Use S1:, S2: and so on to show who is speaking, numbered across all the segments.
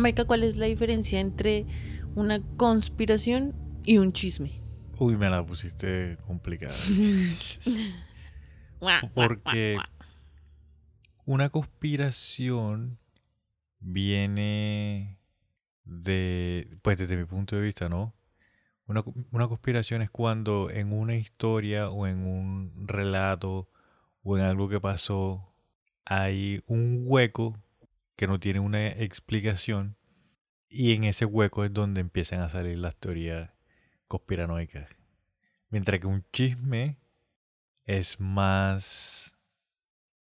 S1: Jamaica, ¿cuál es la diferencia entre una conspiración y un chisme?
S2: Uy, me la pusiste complicada. Porque una conspiración viene de, pues desde mi punto de vista, ¿no? Una, una, conspiración es cuando en una historia o en un relato o en algo que pasó hay un hueco que no tiene una explicación y en ese hueco es donde empiezan a salir las teorías conspiranoicas. Mientras que un chisme es más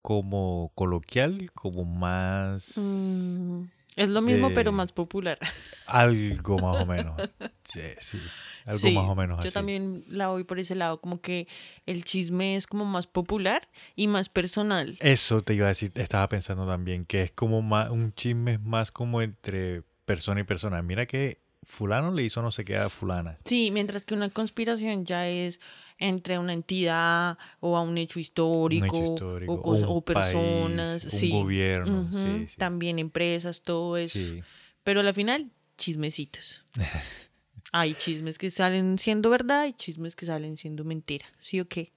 S2: como coloquial, como más...
S1: Mm, es lo mismo, pero más popular.
S2: Algo más o menos. Sí, sí. Algo más o menos
S1: yo
S2: así.
S1: También la voy por ese lado, como que el chisme es como más popular y más personal.
S2: Eso te iba a decir, estaba pensando también, que es como más, un chisme es más como entre persona y persona. Mira que fulano le hizo no sé qué a fulana.
S1: Sí, mientras que una conspiración ya es entre una entidad o a un hecho histórico, o, personas,
S2: un gobierno,
S1: también empresas, todo eso. Pero al final, chismecitos. Hay chismes que salen siendo verdad y chismes que salen siendo mentira, ¿sí o qué?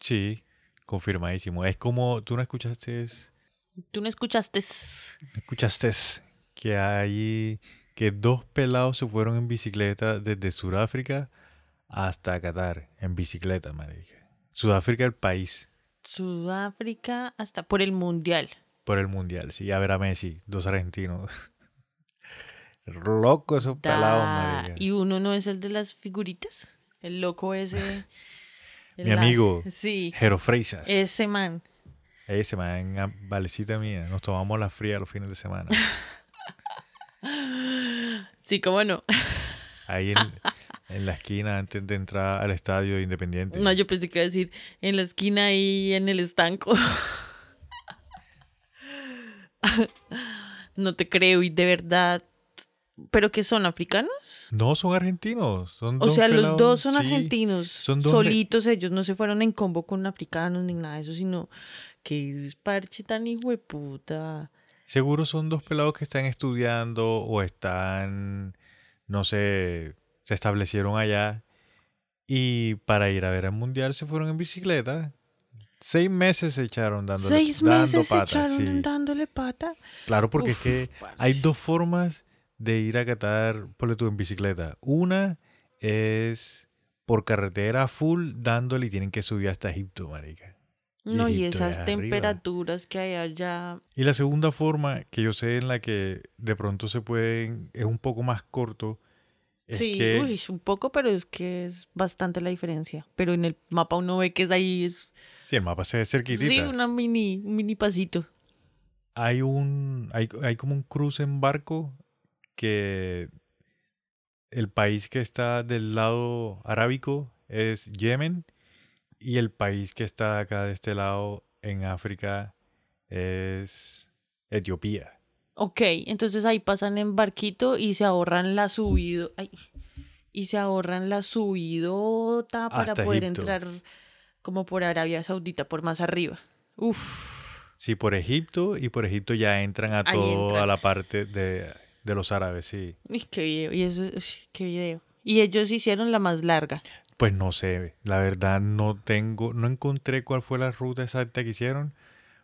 S2: Sí, confirmadísimo. Es como, tú no escuchaste...
S1: Tú no escuchaste...
S2: Escuchaste que hay que dos pelados se fueron en bicicleta desde Sudáfrica hasta Qatar, en bicicleta, marica. Sudáfrica el país.
S1: Sudáfrica hasta por el mundial.
S2: Por el mundial, sí, a ver a Messi, dos argentinos. Loco esos pelados, marica.
S1: ¿Y uno no es el de las figuritas? El loco ese.
S2: Mi amigo. Sí. Jero Freisas.
S1: Ese man.
S2: Ese man, valecita mía. Nos tomamos la fría los fines de semana.
S1: Sí, cómo no.
S2: Ahí en, la esquina antes de entrar al estadio Independiente.
S1: No, yo pensé que iba a decir en la esquina y en el estanco. no te creo y de verdad. ¿Pero qué son africanos?
S2: No, son argentinos. Son
S1: o sea, los dos son argentinos. Son solitos ellos, no se fueron en combo con africanos ni nada de eso, sino que es parche tan hijo de puta.
S2: Seguro son dos pelados que están estudiando o están, no sé, se establecieron allá y para ir a ver el mundial se fueron en bicicleta. Seis meses se echaron dándole,
S1: Seis meses se echaron dándole pata.
S2: Claro, porque es que hay dos formas de ir a Qatar, por tú en bicicleta. Una es por carretera full dándole y tienen que subir hasta Egipto, marica.
S1: No, y esas temperaturas que hay allá.
S2: Y la segunda forma que yo sé en la que de pronto se pueden, es un poco más corto.
S1: Es sí, uy, un poco, pero es que es bastante la diferencia. Pero en el mapa uno ve que es ahí. Es...
S2: Sí, el mapa se ve cerquitita.
S1: Sí, una mini, un mini pasito.
S2: Hay un, hay, hay como un cruce en barco que el país que está del lado arábico es Yemen y el país que está acá de este lado en África es Etiopía.
S1: Ok, entonces ahí pasan en barquito y se ahorran la subida. y se ahorran la subidota para poder entrar como por Arabia Saudita, por más arriba. Uf.
S2: Sí, por Egipto y por Egipto ya entran a toda la parte de, de, los árabes, sí.
S1: Uy, qué video, y eso, qué video. Y ellos hicieron la más larga.
S2: Pues no sé, la verdad no tengo, no encontré cuál fue la ruta exacta que hicieron,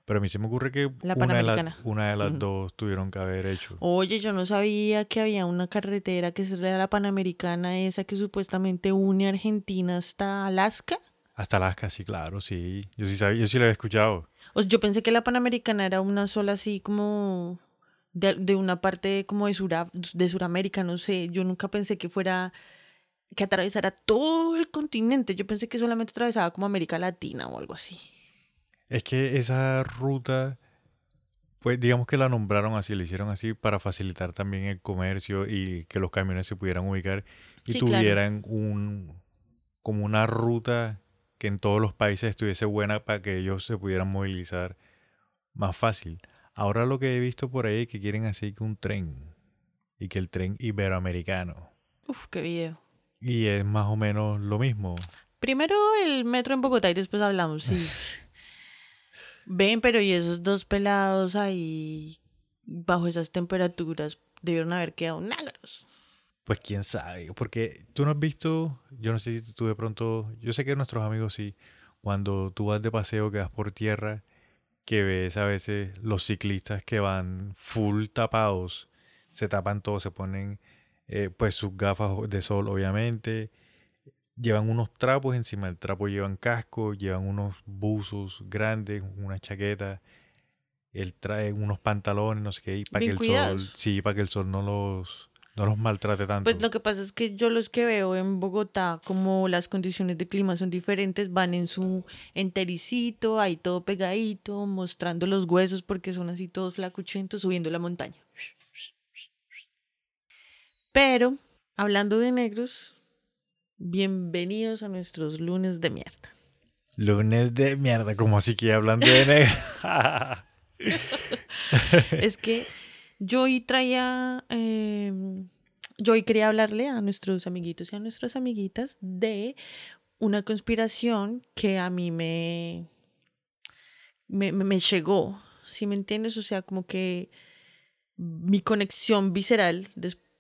S2: pero a mí se me ocurre que una, de una de las dos tuvieron que haber hecho.
S1: Oye, yo no sabía que había una carretera que es la Panamericana, esa que supuestamente une Argentina hasta Alaska.
S2: Hasta Alaska, sí, claro, sí. Yo sí sabía, yo sí la había escuchado.
S1: O yo pensé que la Panamericana era una sola así como de, de una parte como de, Sura, de Suramérica, no sé. Yo nunca pensé que fuera que atravesara todo el continente. Yo pensé que solamente atravesaba como América Latina o algo así.
S2: Es que esa ruta, pues digamos que la nombraron así, la hicieron así para facilitar también el comercio y que los camiones se pudieran ubicar y tuvieran un como una ruta que en todos los países estuviese buena para que ellos se pudieran movilizar más fácil. Ahora lo que he visto por ahí es que quieren hacer que un tren y que el tren iberoamericano.
S1: Uf, qué video.
S2: Y es más o menos lo mismo.
S1: Primero el metro en Bogotá y después hablamos, sí. Ven, pero y esos dos pelados ahí bajo esas temperaturas debieron haber quedado negros.
S2: Pues quién sabe, porque tú no has visto, yo no sé si tú de pronto, yo sé que nuestros amigos sí, cuando tú vas de paseo que vas por tierra, que ves a veces los ciclistas que van full tapados, se tapan todo, se ponen eh, pues sus gafas de sol obviamente, llevan unos trapos encima del trapo, llevan casco, llevan unos buzos grandes, una chaqueta, él trae unos pantalones, no sé qué, para que el sol, sí, para que el sol no los no los maltrate tanto.
S1: Pues lo que pasa es que yo los que veo en Bogotá, como las condiciones de clima son diferentes, van en su entericito, ahí todo pegadito, mostrando los huesos porque son así todos flacuchentos, subiendo la montaña. Pero, hablando de negros, bienvenidos a nuestros lunes de mierda.
S2: Lunes de mierda, como así que hablando de negros.
S1: es que yo hoy traía, em, yo hoy quería hablarle a nuestros amiguitos y a nuestras amiguitas de una conspiración que a mí me, me, me llegó, ¿sí me entiendes? O sea, como que mi conexión visceral,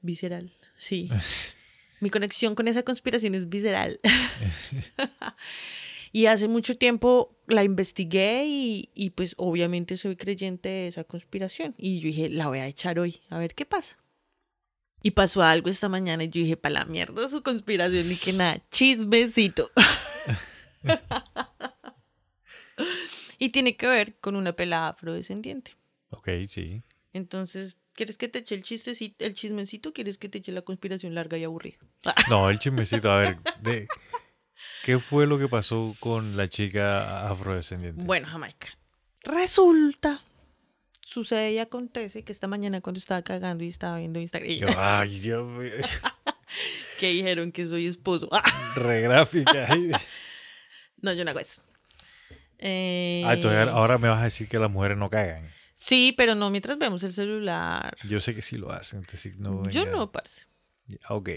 S1: visceral, sí. mi conexión con esa conspiración es visceral. Y hace mucho tiempo la investigué y, pues obviamente soy creyente de esa conspiración. Y yo dije, la voy a echar hoy, a ver qué pasa. Y pasó algo esta mañana y yo dije, para la mierda su conspiración y que nada, chismecito. y tiene que ver con una pelada afrodescendiente.
S2: Ok, sí.
S1: Entonces, ¿quieres que te eche el chistecito, el chismecito o quieres que te eche la conspiración larga y aburrida?
S2: no, el chismecito, a ver, de, ¿Qué fue lo que pasó con la chica afrodescendiente?
S1: Bueno, Jamaica. Resulta, sucede y acontece que esta mañana cuando estaba cagando y estaba viendo Instagram.
S2: ay, Dios mío.
S1: que dijeron que soy esposo.
S2: Regráfica.
S1: no, yo no hago eso.
S2: Ah, entonces ahora me vas a decir que las mujeres no cagan.
S1: Sí, pero no mientras vemos el celular.
S2: Yo sé que sí lo hacen.
S1: yo no, parce.
S2: Ok.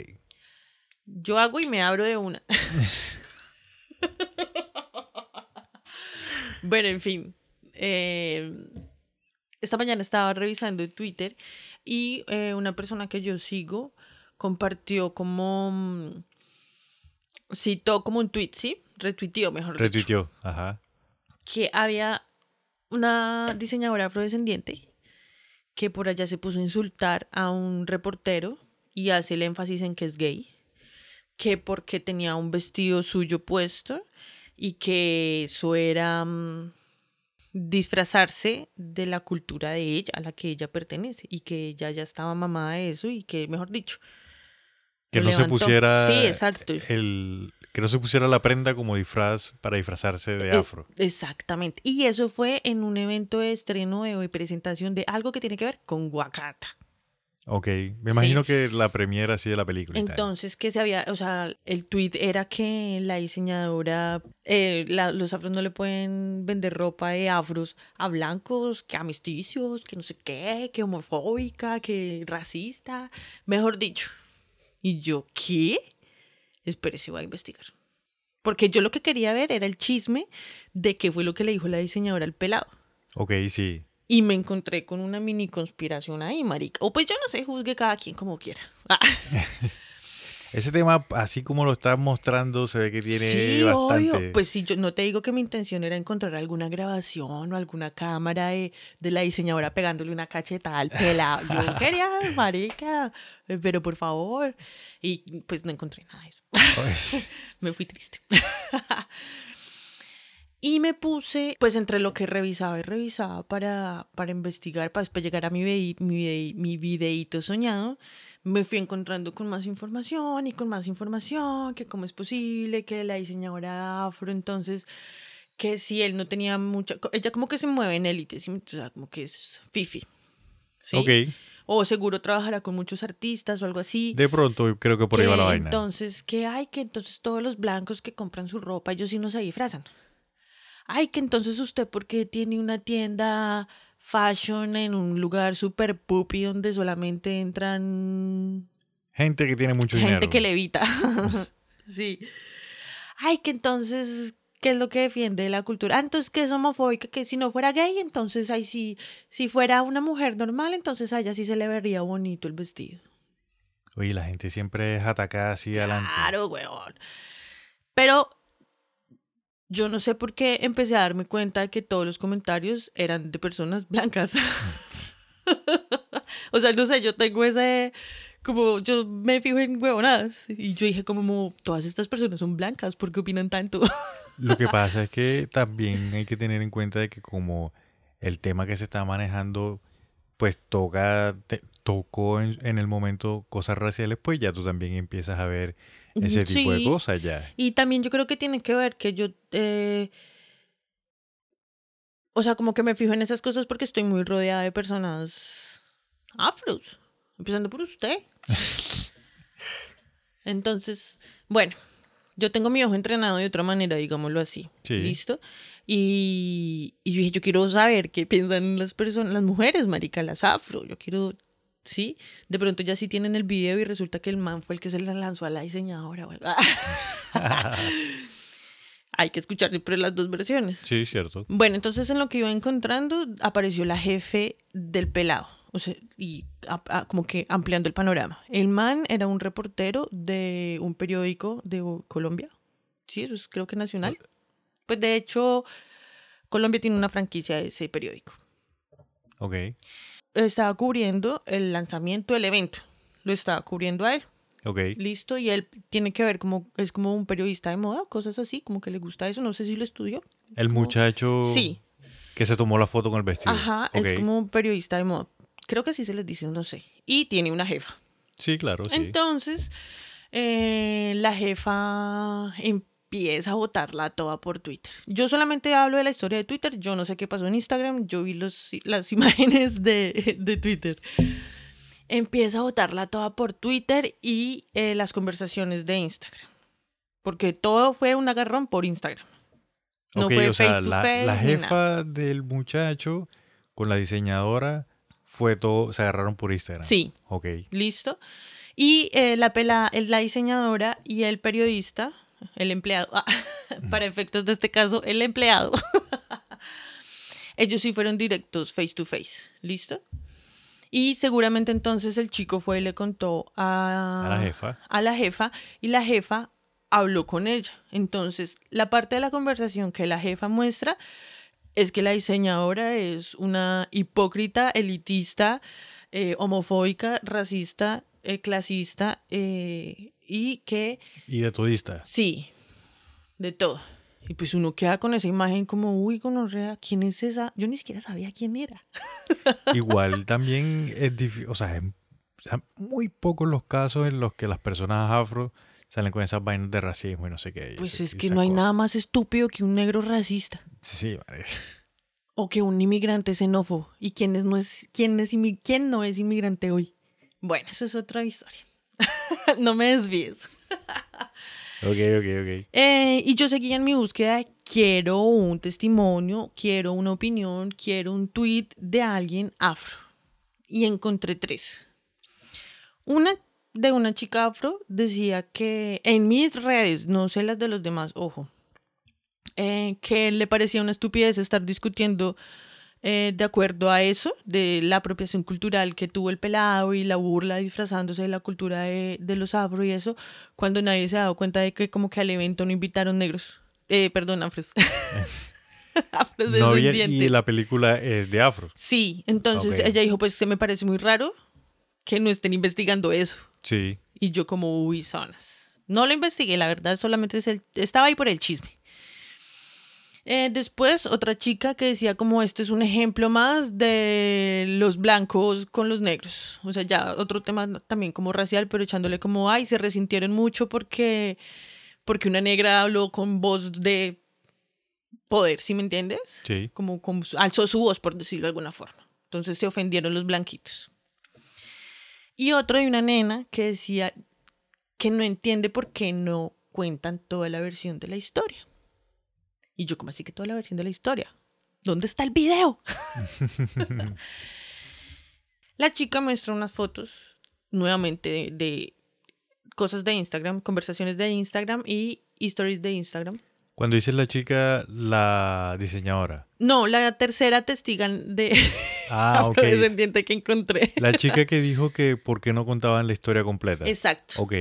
S1: Yo hago y me abro de una. bueno, en fin. Eh, esta mañana estaba revisando Twitter y eh, una persona que yo sigo compartió como. Mm, citó como un tweet, ¿sí? Retuiteó, mejor
S2: Retuiteó, ajá.
S1: Que había una diseñadora afrodescendiente que por allá se puso a insultar a un reportero y hace el énfasis en que es gay que porque tenía un vestido suyo puesto y que eso era mm, disfrazarse de la cultura de ella, a la que ella pertenece, y que ella ya estaba mamada de eso y que, mejor dicho,
S2: que no se pusiera
S1: sí, exacto.
S2: El, que no se pusiera la prenda como disfraz para disfrazarse de e, afro.
S1: exactamente. Y eso fue en un evento de estreno de presentación de algo que tiene que ver con Wakata.
S2: Ok, me imagino que la premiera así de la película.
S1: Entonces, que se había, o sea, el tweet era que la diseñadora, eh, los afros no le pueden vender ropa de afros a blancos, que a mestizos, que no sé qué, que homofóbica, que racista, mejor dicho. Y yo, ¿qué? Espérese, voy a investigar. Porque yo lo que quería ver era el chisme de qué fue lo que le dijo la diseñadora al pelado.
S2: Ok, sí.
S1: Y me encontré con una mini conspiración ahí, marica. O pues yo no sé, juzgue cada quien como quiera. Ah.
S2: Ese tema, así como lo estás mostrando, se ve que tiene sí, Obvio.
S1: Pues sí, yo no te digo que mi intención era encontrar alguna grabación o alguna cámara de, la diseñadora pegándole una cachetada al pelado. Yo quería, marica, pero por favor. Y pues no encontré nada de eso. Me fui triste. Y me puse, pues entre lo que revisaba y revisaba para, para investigar, para después llegar a mi, mi, mi videíto soñado, me fui encontrando con más información y con más información, que cómo es posible que la diseñadora afro, entonces, que si él no tenía mucha, ella como que se mueve en élite, o sea, como que es fifi. ¿sí?
S2: Ok.
S1: O seguro trabajará con muchos artistas o algo así.
S2: De pronto creo que por ahí va la vaina.
S1: Entonces, que hay que entonces todos los blancos que compran su ropa, ellos sí no se disfrazan ay, que entonces usted porque tiene una tienda fashion en un lugar súper puppy donde solamente entran...
S2: Gente que tiene mucho
S1: gente
S2: dinero.
S1: Gente que levita. sí. Ay, que entonces, ¿qué es lo que defiende la cultura? Ah, entonces que es homofóbica, que si no fuera gay, entonces ahí sí, si fuera una mujer normal, entonces a ella sí se le vería bonito el vestido.
S2: Oye, la gente siempre es atacada así adelante.
S1: Claro, weón. Pero yo no sé por qué empecé a darme cuenta de que todos los comentarios eran de personas blancas. o sea, no sé, yo tengo ese, como yo me fijo en huevonadas y yo dije como todas estas personas son blancas, ¿por qué opinan tanto?
S2: Lo que pasa es que también hay que tener en cuenta de que como el tema que se está manejando pues toca tocó en, el momento cosas raciales, pues ya tú también empiezas a ver ese tipo de cosas ya.
S1: Y también yo creo que tiene que ver que yo eh, o sea, como que me fijo en esas cosas porque estoy muy rodeada de personas afros, empezando por usted. Entonces, bueno, yo tengo mi ojo entrenado de otra manera, digámoslo así. ¿Listo? Y, y, yo dije, yo quiero saber qué piensan las personas, las mujeres, marica, las afro. Yo quiero, ¿sí? De pronto ya sí tienen el video y resulta que el man fue el que se la lanzó a la diseñadora. hay que escuchar siempre las dos versiones.
S2: Sí, cierto.
S1: Bueno, entonces en lo que iba encontrando apareció la jefe del pelado. O sea, y como que ampliando el panorama. El man era un reportero de un periódico de Colombia. Sí, eso es creo que nacional. Pues de hecho, Colombia tiene una franquicia de ese periódico.
S2: Ok.
S1: Estaba cubriendo el lanzamiento del evento. Lo estaba cubriendo a él.
S2: Ok.
S1: Listo, y él tiene que ver como, es como un periodista de moda, cosas así, como que le gusta eso, no sé si lo estudió.
S2: El muchacho
S1: sí.
S2: que se tomó la foto con el vestido.
S1: Ajá, es como un periodista de moda. Creo que así se les dice, no sé. Y tiene una jefa.
S2: Sí, claro, sí.
S1: Entonces, eh, la jefa empieza a botarla toda por Twitter. Yo solamente hablo de la historia de Twitter, yo no sé qué pasó en Instagram, yo vi los, las imágenes de, de Twitter empieza a botarla toda por Twitter y eh, las conversaciones de Instagram. Porque todo fue un agarrón por Instagram.
S2: No fue face to la, face, la jefa del muchacho con la diseñadora fue todo, se agarraron por Instagram.
S1: Sí.
S2: Ok.
S1: Listo. Y eh, la, pela, la diseñadora y el periodista, el empleado, ah, para efectos de este caso, el empleado, ellos sí fueron directos face to face. ¿Listo? Y seguramente entonces el chico fue y le contó a,
S2: a la jefa.
S1: A la jefa y la jefa habló con ella. Entonces, la parte de la conversación que la jefa muestra es que la diseñadora es una hipócrita, elitista, eh, homofóbica, racista, eh, clasista eh, y que...
S2: Y de todista.
S1: Sí, de todo. Y pues uno queda con esa imagen como, uy, gonorrea, ¿quién es esa? Yo ni siquiera sabía quién era.
S2: Igual también es difícil, o sea, muy pocos los casos en los que las personas afro salen con esas vainas de racismo y no sé qué.
S1: Pues es que no hay nada más estúpido que un negro racista.
S2: Sí, vale.
S1: O que un inmigrante xenófobo. ¿Y quién, es, no, es, quién, es, quién no es inmigrante hoy? Bueno, eso es otra historia. no me desvíes.
S2: Ok, ok, ok.
S1: Eh, y yo seguía en mi búsqueda quiero un testimonio, quiero una opinión, quiero un tweet de alguien afro. Y encontré tres. Una de una chica afro decía que en mis redes, no sé las de los demás, ojo, eh, que le parecía una estupidez estar discutiendo eh, de acuerdo a eso, de la apropiación cultural que tuvo el pelado y la burla disfrazándose de la cultura de, los afro y eso, cuando nadie se ha dado cuenta de que como que al evento no invitaron negros. Eh, perdón, afros.
S2: afros no, y, y la película es de afro.
S1: Sí, entonces ella dijo, pues que me parece muy raro que no estén investigando eso.
S2: Sí.
S1: Y yo como, uy, zonas. No lo investigué, la verdad, solamente es el, estaba ahí por el chisme. Eh, después, otra chica que decía como este es un ejemplo más de los blancos con los negros. O sea, ya otro tema también como racial, pero echándole como, ay, se resintieron mucho porque, porque una negra habló con voz de poder, ¿sí me entiendes?
S2: Sí.
S1: Como, como alzó su voz, por decirlo de alguna forma. Entonces se ofendieron los blanquitos. Y otro de una nena que decía que no entiende por qué no cuentan toda la versión de la historia. Y yo, como así que toda la versión de la historia? ¿Dónde está el video? la chica muestra unas fotos nuevamente de, cosas de Instagram, conversaciones de Instagram y stories de Instagram.
S2: Cuando dice la chica, la diseñadora.
S1: No, la tercera testigan de
S2: Ah, ok.
S1: afrodescendiente que encontré.
S2: La chica que dijo que por qué no contaban la historia completa.
S1: Exacto.
S2: Ok.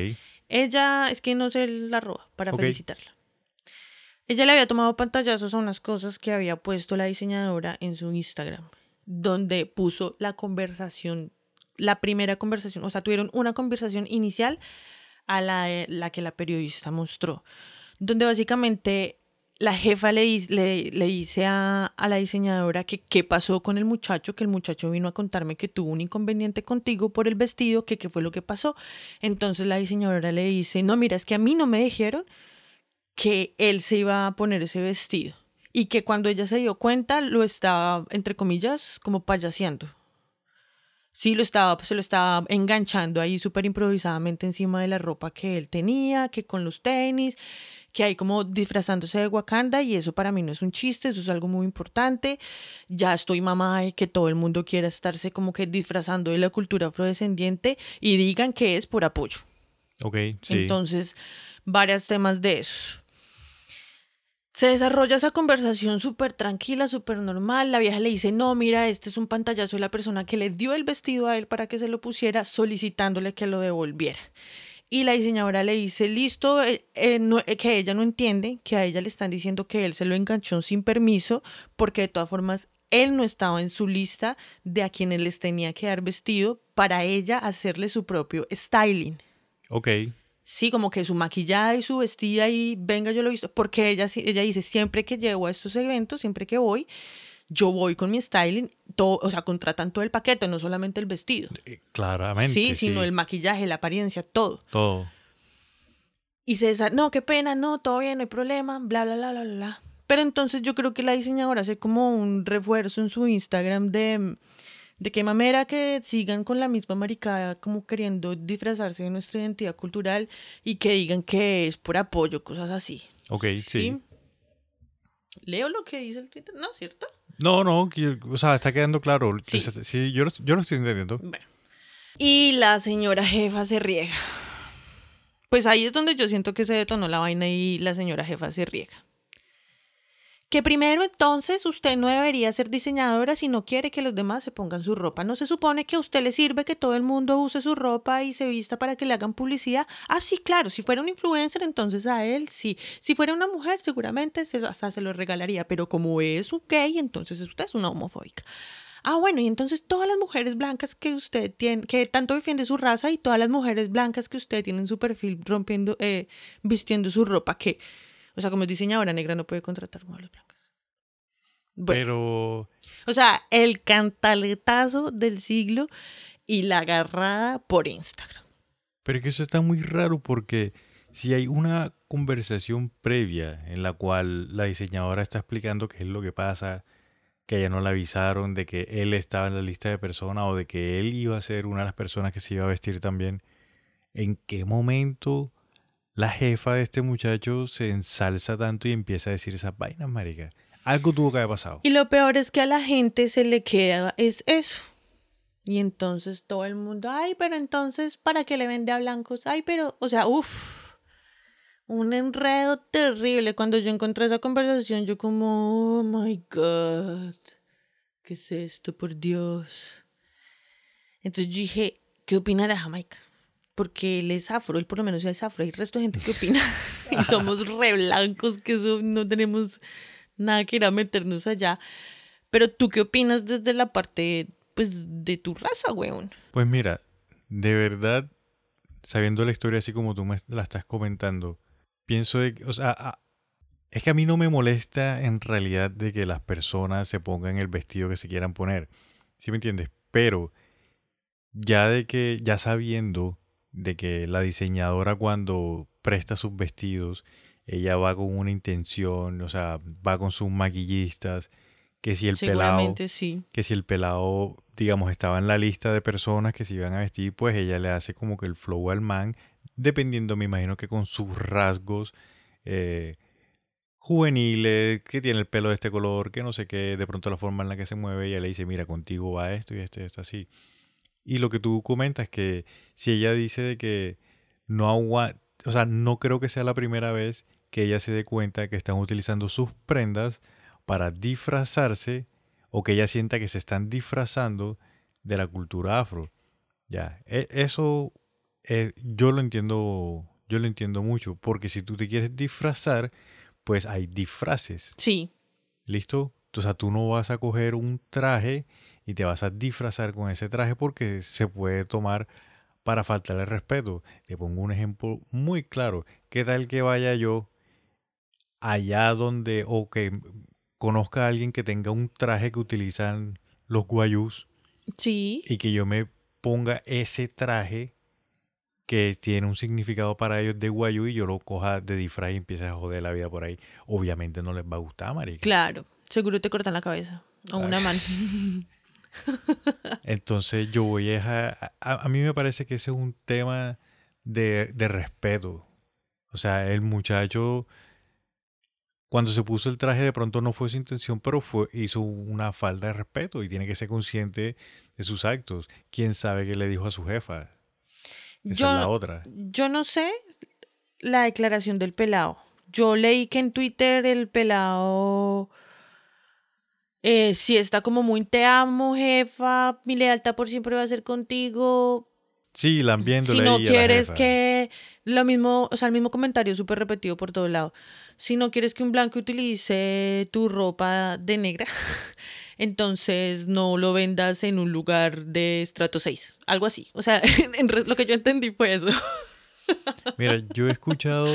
S1: Ella, es que no sé la roba para felicitarla. Ella le había tomado pantallazos a unas cosas que había puesto la diseñadora en su Instagram, donde puso la conversación, la primera conversación, o sea, tuvieron una conversación inicial a la, la que la periodista mostró, donde básicamente la jefa le, le, le dice a, a la diseñadora que qué pasó con el muchacho, que el muchacho vino a contarme que tuvo un inconveniente contigo por el vestido, que qué fue lo que pasó. Entonces la diseñadora le dice, no, mira, es que a mí no me dijeron que él se iba a poner ese vestido y que cuando ella se dio cuenta lo estaba, entre comillas, como payaseando. Sí, lo estaba, se lo estaba enganchando ahí súper improvisadamente encima de la ropa que él tenía, que con los tenis, que ahí como disfrazándose de Wakanda y eso para mí no es un chiste, eso es algo muy importante. Ya estoy mamá de que todo el mundo quiera estarse como que disfrazando de la cultura afrodescendiente y digan que es por apoyo.
S2: Ok, sí.
S1: Entonces, varios temas de eso. Se desarrolla esa conversación súper tranquila, súper normal. La vieja le dice, no, mira, este es un pantallazo de la persona que le dio el vestido a él para que se lo pusiera, solicitándole que lo devolviera. Y la diseñadora le dice, listo, eh, eh, eh, que ella no entiende, que a ella le están diciendo que él se lo enganchó sin permiso, porque de todas formas él no estaba en su lista de a quienes les tenía que dar vestido para ella hacerle su propio styling.
S2: Ok.
S1: Sí, como que su maquillaje y su vestida y venga, yo lo he visto, porque ella, sí- ella dice, siempre que llego a estos eventos, siempre que voy, yo voy con mi styling, todo, o sea, contratan todo el paquete, no solamente el vestido.
S2: Eh, Claramente.
S1: Sí, sino el maquillaje, la apariencia, todo.
S2: Todo.
S1: Y César, no, qué pena, no, todo bien, no hay problema, bla, bla, bla, bla, bla, bla. Pero entonces yo creo que la diseñadora hace como un refuerzo en su Instagram de, de qué mamera que sigan con la misma maricada, como queriendo disfrazarse de nuestra identidad cultural y que digan que es por apoyo, cosas así.
S2: Ok, sí.
S1: Leo lo que dice el Twitter, ¿no? ¿Cierto?
S2: No, no, o sea, está quedando claro.
S1: Sí.
S2: Sí, yo, yo lo estoy entendiendo.
S1: Bueno. Y la señora jefa se riega. Pues ahí es donde yo siento que se detonó la vaina y la señora jefa se riega. Que primero entonces usted no debería ser diseñadora si no quiere que los demás se pongan su ropa. ¿No se supone que a usted le sirve que todo el mundo use su ropa y se vista para que le hagan publicidad? Ah, sí, claro, si fuera un influencer entonces a él sí. Si fuera una mujer seguramente se, hasta se lo regalaría, pero como es gay entonces usted es una homofóbica. Ah, bueno, y entonces todas las mujeres blancas que usted tiene, que tanto defiende su raza y todas las mujeres blancas que usted tiene en su perfil rompiendo, eh, vistiendo su ropa, que, o sea, como es diseñadora negra no puede contratar modelos blancas. Bueno,
S2: Pero
S1: o sea, el cantaletazo del siglo y la agarrada por Instagram.
S2: Pero que eso está muy raro porque si hay una conversación previa en la cual la diseñadora está explicando qué es lo que pasa, que ella no le avisaron de que él estaba en la lista de personas o de que él iba a ser una de las personas que se iba a vestir también, ¿en qué momento la jefa de este muchacho se ensalza tanto y empieza a decir esas vainas, marica? Algo tuvo que haber pasado.
S1: Y lo peor es que a la gente se le queda es eso. Y entonces todo el mundo, ay, pero entonces, ¿para qué le vende a blancos? Ay, pero, o sea, uff, un enredo terrible. Cuando yo encontré esa conversación, yo como, oh my God, ¿qué es esto, por Dios? Entonces yo dije, ¿qué opinará Jamaica? Porque él es afro, él por lo menos es afro, hay resto de gente que opina. y somos re blancos, que eso no tenemos nada que ir a meternos allá. Pero tú qué opinas desde la parte, pues, de tu raza, weón.
S2: Pues mira, de verdad, sabiendo la historia así como tú me la estás comentando, pienso de que, o sea, es que a mí no me molesta en realidad de que las personas se pongan el vestido que se quieran poner, ¿sí me entiendes? Pero ya de que, ya sabiendo de que la diseñadora cuando presta sus vestidos, ella va con una intención, o sea, va con sus maquillistas, que si el pelado
S1: sí.
S2: que si el pelado, digamos, estaba en la lista de personas que se iban a vestir, pues ella le hace como que el flow al man, dependiendo, me imagino que con sus rasgos eh, juveniles, que tiene el pelo de este color, que no sé qué, de pronto la forma en la que se mueve, ella le dice, mira, contigo va esto y esto y esto así. Y lo que tú comentas que si ella dice de que no aguanta, o sea, no creo que sea la primera vez que ella se dé cuenta que están utilizando sus prendas para disfrazarse o que ella sienta que se están disfrazando de la cultura afro. Ya, e, eso eh, yo lo entiendo, yo lo entiendo mucho, porque si tú te quieres disfrazar, pues hay disfraces.
S1: Sí.
S2: ¿Listo? Entonces tú no vas a coger un traje y te vas a disfrazar con ese traje porque se puede tomar para faltarle respeto. Le pongo un ejemplo muy claro. ¿Qué tal que vaya yo allá donde o que conozca a alguien que tenga un traje que utilizan los guayús?
S1: Sí.
S2: Y que yo me ponga ese traje que tiene un significado para ellos de guayú y yo lo coja de disfraz y empiece a joder la vida por ahí. Obviamente no les va a gustar, marica.
S1: Claro, seguro te cortan la cabeza o una mano.
S2: Entonces yo voy a, a... mí me parece que ese es un tema de, de respeto. O sea, el muchacho cuando se puso el traje de pronto no fue su intención, pero fue, hizo una falta de respeto y tiene que ser consciente de sus actos. ¿Quién sabe qué le dijo a su jefa? Esa
S1: yo,
S2: es la otra.
S1: Yo no sé la declaración del pelado. Yo leí que en Twitter el pelado eh, si está como muy te amo, jefa, mi lealtad por siempre va a ser contigo.
S2: Sí, la
S1: Si no quieres que lo mismo, o sea, el mismo comentario súper repetido por todo lado. Si no quieres que un blanco utilice tu ropa de negra, entonces no lo vendas en un lugar de estrato 6. Algo así. O sea, en, lo que yo entendí fue eso.
S2: Mira, yo he escuchado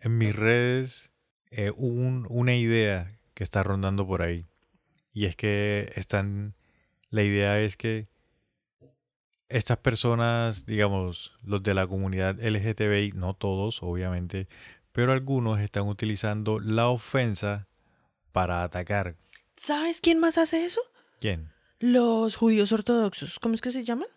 S2: en mis redes eh, una idea que está rondando por ahí. Y es que están. La idea es que estas personas, digamos, los de la comunidad LGTBI, no todos, obviamente, pero algunos están utilizando la ofensa para atacar.
S1: ¿Sabes quién más hace eso?
S2: ¿Quién?
S1: Los judíos ortodoxos. ¿Cómo es que se llaman?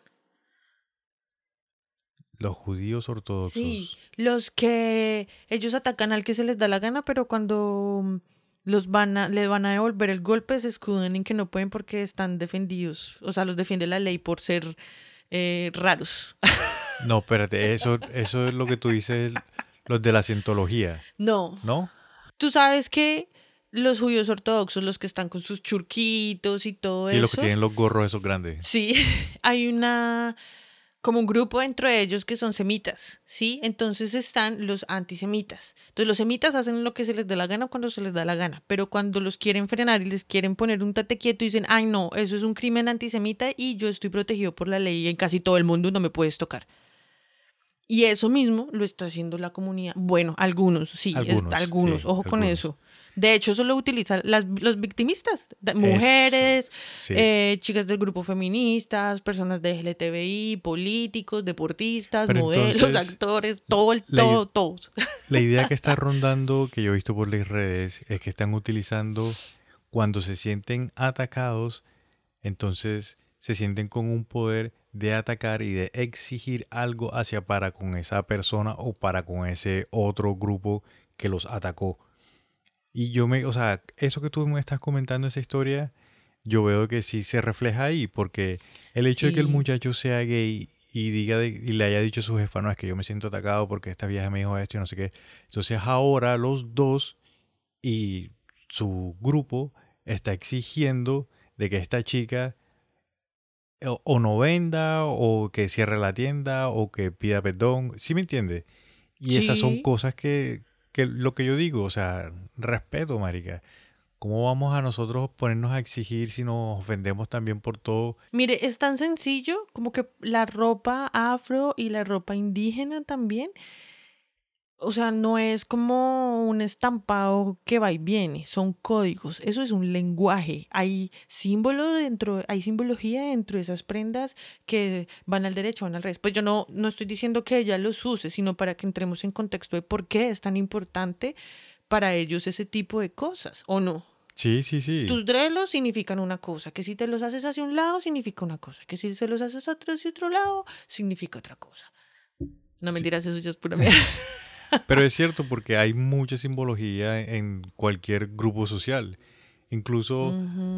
S2: Los judíos ortodoxos.
S1: Sí, los que ellos atacan al que se les da la gana, pero cuando los van a, le van a devolver el golpe, se escudan en que no pueden porque están defendidos. O sea, los defiende la ley por ser eh, raros.
S2: No, espérate, eso, eso es lo que tú dices, los de la cientología.
S1: No.
S2: ¿No?
S1: Tú sabes que los judíos ortodoxos, los que están con sus churquitos y todo eso.
S2: Sí, los que tienen los gorros esos grandes.
S1: Sí, hay una como un grupo dentro de ellos que son semitas, ¿sí? Entonces están los antisemitas. Entonces los semitas hacen lo que se les dé la gana cuando se les da la gana, pero cuando los quieren frenar y les quieren poner un tate quieto dicen, ay no, eso es un crimen antisemita y yo estoy protegido por la ley y en casi todo el mundo no me puedes tocar. Y eso mismo lo está haciendo la comunidad. Bueno, algunos, sí, algunos, ojo con eso. De hecho, eso lo utilizan las, los victimistas, mujeres, eh, chicas del grupo feministas, personas de LGTBI, políticos, deportistas, modelos, actores, todo, el, todo, todos.
S2: La idea que está rondando, que yo he visto por las redes, es que están utilizando cuando se sienten atacados, entonces se sienten con un poder de atacar y de exigir algo hacia para con esa persona o para con ese otro grupo que los atacó. Y yo me, o sea, eso que tú me estás comentando, esa historia, yo veo que sí se refleja ahí, porque el hecho de que el muchacho sea gay y diga y le haya dicho a su jefa, no, es que yo me siento atacado porque esta vieja me dijo esto y no sé qué. Entonces ahora los dos y su grupo está exigiendo de que esta chica o, no venda o que cierre la tienda o que pida perdón, ¿sí me entiende? Y esas son cosas que, que lo que yo digo, o sea, respeto, marica. ¿Cómo vamos a nosotros ponernos a exigir si nos ofendemos también por todo?
S1: Mire, es tan sencillo como que la ropa afro y la ropa indígena también o sea, no es como un estampado que va y viene, son códigos, eso es un lenguaje, hay símbolo dentro, hay simbología dentro de esas prendas que van al derecho, van al revés. Pues yo no, no estoy diciendo que ella los use, sino para que entremos en contexto de por qué es tan importante para ellos ese tipo de cosas, ¿o no?
S2: Sí, sí, sí.
S1: Tus drelos significan una cosa, que si te los haces hacia un lado significa una cosa, que si se los haces hacia otro lado significa otra cosa. No mentiras, eso ya es pura mierda.
S2: Pero es cierto porque hay mucha simbología en cualquier grupo social. Incluso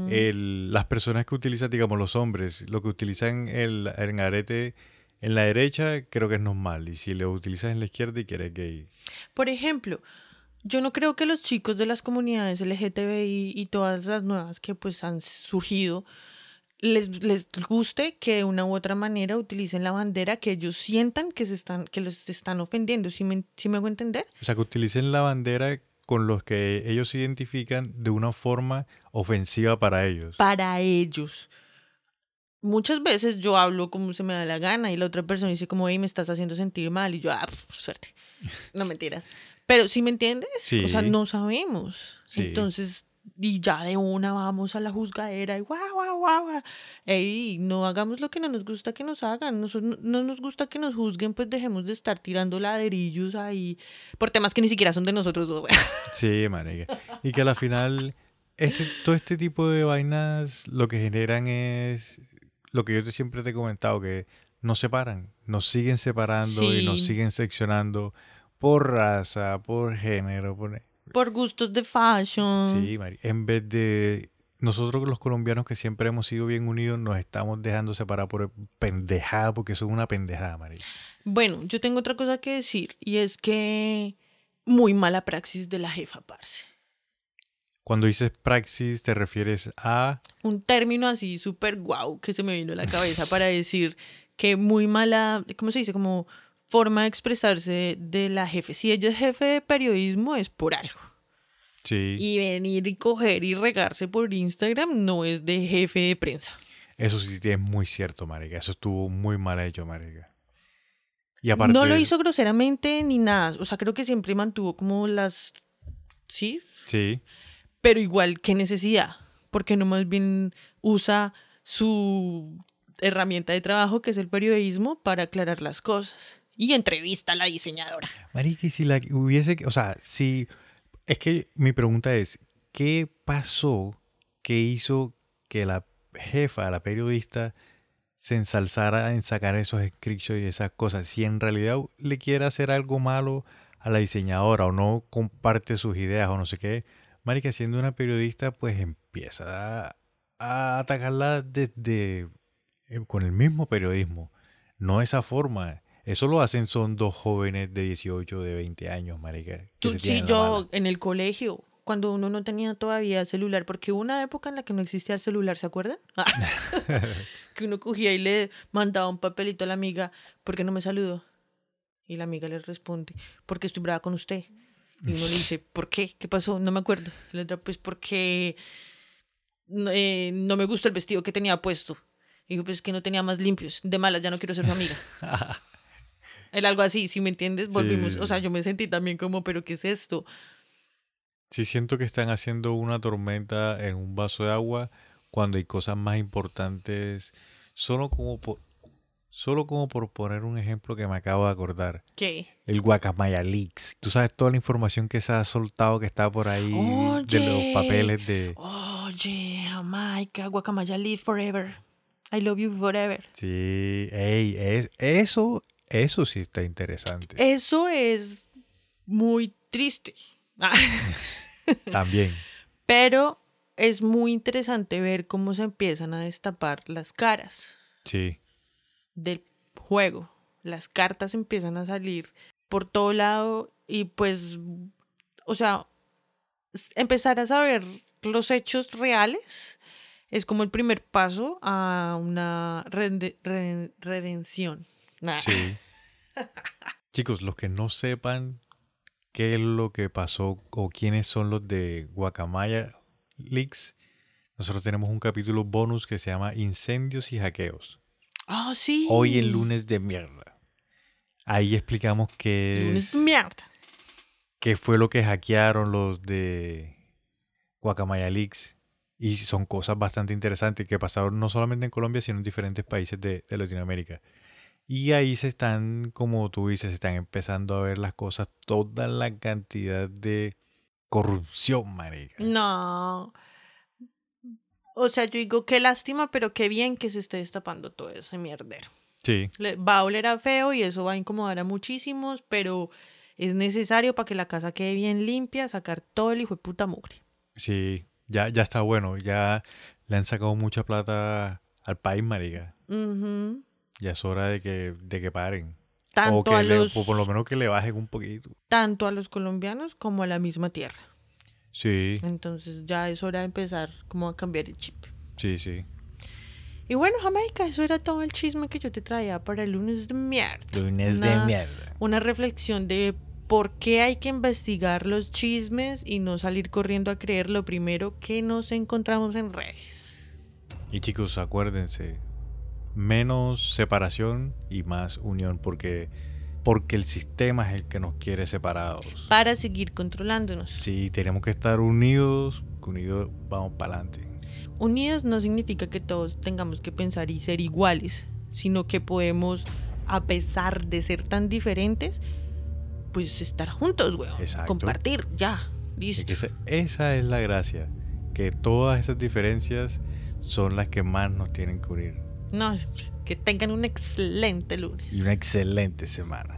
S2: las personas que utilizan, digamos, los hombres, lo que utilizan el, el arete en la derecha, creo que es normal. Y si lo utilizas en la izquierda y que eres gay.
S1: Por ejemplo, yo no creo que los chicos de las comunidades LGTBI y todas las nuevas que pues han surgido les, les guste que de una u otra manera utilicen la bandera que ellos sientan que se están que los están ofendiendo, ¿sí me, sí me hago entender?
S2: O sea, que utilicen la bandera con los que ellos se identifican de una forma ofensiva para ellos.
S1: Para ellos. Muchas veces yo hablo como se me da la gana y la otra persona dice como, hey, me estás haciendo sentir mal y yo, ah, pf, suerte. No mentiras. Pero si me entiendes, o sea,
S2: Sí.
S1: no sabemos.
S2: Sí.
S1: Entonces, y ya de una vamos a la juzgadera y guau, guau, guau, guau. Ey, no hagamos lo que no nos gusta que nos hagan. Nosotros no nos gusta que nos juzguen, pues dejemos de estar tirando ladrillos ahí por temas que ni siquiera son de nosotros dos.
S2: Sí, marica. Y que a la final, este, todo este tipo de vainas lo que generan es lo que yo te, siempre te he comentado, que nos separan, nos siguen separando y nos siguen seccionando por raza, por género, por...
S1: por gustos de fashion.
S2: Sí, Mari. En vez de nosotros los colombianos que siempre hemos sido bien unidos, nos estamos dejando separar por pendejada, porque eso es una pendejada, Mari.
S1: Bueno, yo tengo otra cosa que decir y es que muy mala praxis de la jefa, parce.
S2: Cuando dices praxis, te refieres a...
S1: Un término así súper guau que se me vino a la cabeza para decir que muy mala, ¿cómo se dice? Como forma de expresarse de la jefe. Si ella es jefe de periodismo es por algo.
S2: Sí,
S1: Y venir y coger y regarse por Instagram no es de jefe de prensa.
S2: eso sí es muy cierto, marica. Eso estuvo muy mal hecho, marica. Y aparte...
S1: No lo hizo groseramente ni nada. O sea, creo que siempre mantuvo como las... Sí,
S2: Sí,
S1: Pero igual, ¿qué necesidad? Porque no más bien usa su herramienta de trabajo, que es el periodismo, para aclarar las cosas. Y entrevista a la diseñadora.
S2: marica, si la hubiese... O sea, si... Es que mi pregunta es, ¿qué pasó que hizo que la jefa, la periodista, se ensalzara en sacar esos screenshots y esas cosas? Si en realidad le quiere hacer algo malo a la diseñadora o no comparte sus ideas o no sé qué, marica, siendo una periodista, pues empieza a, a atacarla desde... eh, con el mismo periodismo. No esa forma. Eso lo hacen son dos jóvenes de 18, de 20 años, marica.
S1: Tú, sí, yo en el colegio, cuando uno no tenía todavía celular, porque hubo una época en la que no existía el celular, ¿se acuerdan? que uno cogía y le mandaba un papelito a la amiga, ¿por qué no me saludó? Y la amiga le responde, porque estoy brava con usted. Y uno le dice, ¿por qué? ¿Qué pasó? No me acuerdo. La otra, pues porque no, eh, no me gusta el vestido que tenía puesto. Y dijo, pues que no tenía más limpios. De malas, ya no quiero ser su amiga. Era algo así, si me entiendes, volvimos.
S2: Sí.
S1: O sea, yo me sentí también como, ¿pero qué es esto?
S2: Sí, siento que están haciendo una tormenta en un vaso de agua cuando hay cosas más importantes. Solo como por, solo como por poner un ejemplo que me acabo de acordar.
S1: ¿Qué?
S2: El Guacamaya Leaks. Tú sabes toda la información que se ha soltado que está por ahí de los
S1: Oye.
S2: papeles de...
S1: Oye, Jamaica, Guacamaya, live forever. I love you forever.
S2: Sí, ey, es, eso, eso sí está interesante.
S1: Eso es muy triste.
S2: También.
S1: Pero es muy interesante ver cómo se empiezan a destapar las caras
S2: Sí,
S1: del juego. Las cartas empiezan a salir por todo lado y pues, o sea, empezar a saber los hechos reales es como el primer paso a una redención. Nah.
S2: sí. Chicos, los que no sepan qué es lo que pasó o quiénes son los de Guacamaya Leaks, nosotros tenemos un capítulo bonus que se llama Incendios y Hackeos.
S1: Oh, sí.
S2: Hoy en lunes de mierda. Ahí explicamos qué,
S1: Lunes
S2: es-
S1: de mierda.
S2: qué fue lo que hackearon los de Guacamaya Leaks. Y son cosas bastante interesantes que pasaron no solamente en Colombia, sino en diferentes países de, de Latinoamérica. Y ahí se están, como tú dices, se están empezando a ver las cosas, toda la cantidad de corrupción, marica.
S1: No. O sea, yo digo qué lástima, pero qué bien que se esté destapando todo ese mierdero.
S2: Sí,
S1: Le- va a oler a feo y eso va a incomodar a muchísimos, pero es necesario para que la casa quede bien limpia, sacar todo el hijo de puta mugre.
S2: sí, ya, ya está bueno, ya le han sacado mucha plata al país, marica.
S1: Ujú.
S2: Ya es hora de que, de que paren.
S1: tanto
S2: o, que
S1: a
S2: le-
S1: los
S2: o por lo menos que le bajen un poquito.
S1: tanto a los colombianos como a la misma tierra.
S2: Sí,
S1: Entonces ya es hora de empezar como a cambiar el chip.
S2: sí, sí.
S1: Y bueno, Jamaica, eso era todo el chisme que yo te traía para el lunes de mierda.
S2: Lunes
S1: Una-
S2: de mierda.
S1: Una reflexión de por qué hay que investigar los chismes y no salir corriendo a creer lo primero que nos encontramos en redes.
S2: Y chicos, acuérdense, menos separación y más unión, porque, porque el sistema es el que nos quiere separados.
S1: Para seguir controlándonos.
S2: Sí, tenemos que estar unidos, unidos vamos para adelante.
S1: Unidos no significa que todos tengamos que pensar y ser iguales, sino que podemos, a pesar de ser tan diferentes, pues estar juntos, weón.
S2: Exacto.
S1: Compartir, ya,
S2: Es
S1: listo.
S2: que esa, esa es la gracia, que todas esas diferencias son las que más nos tienen que unir.
S1: No, que tengan un excelente lunes.
S2: Y una excelente semana.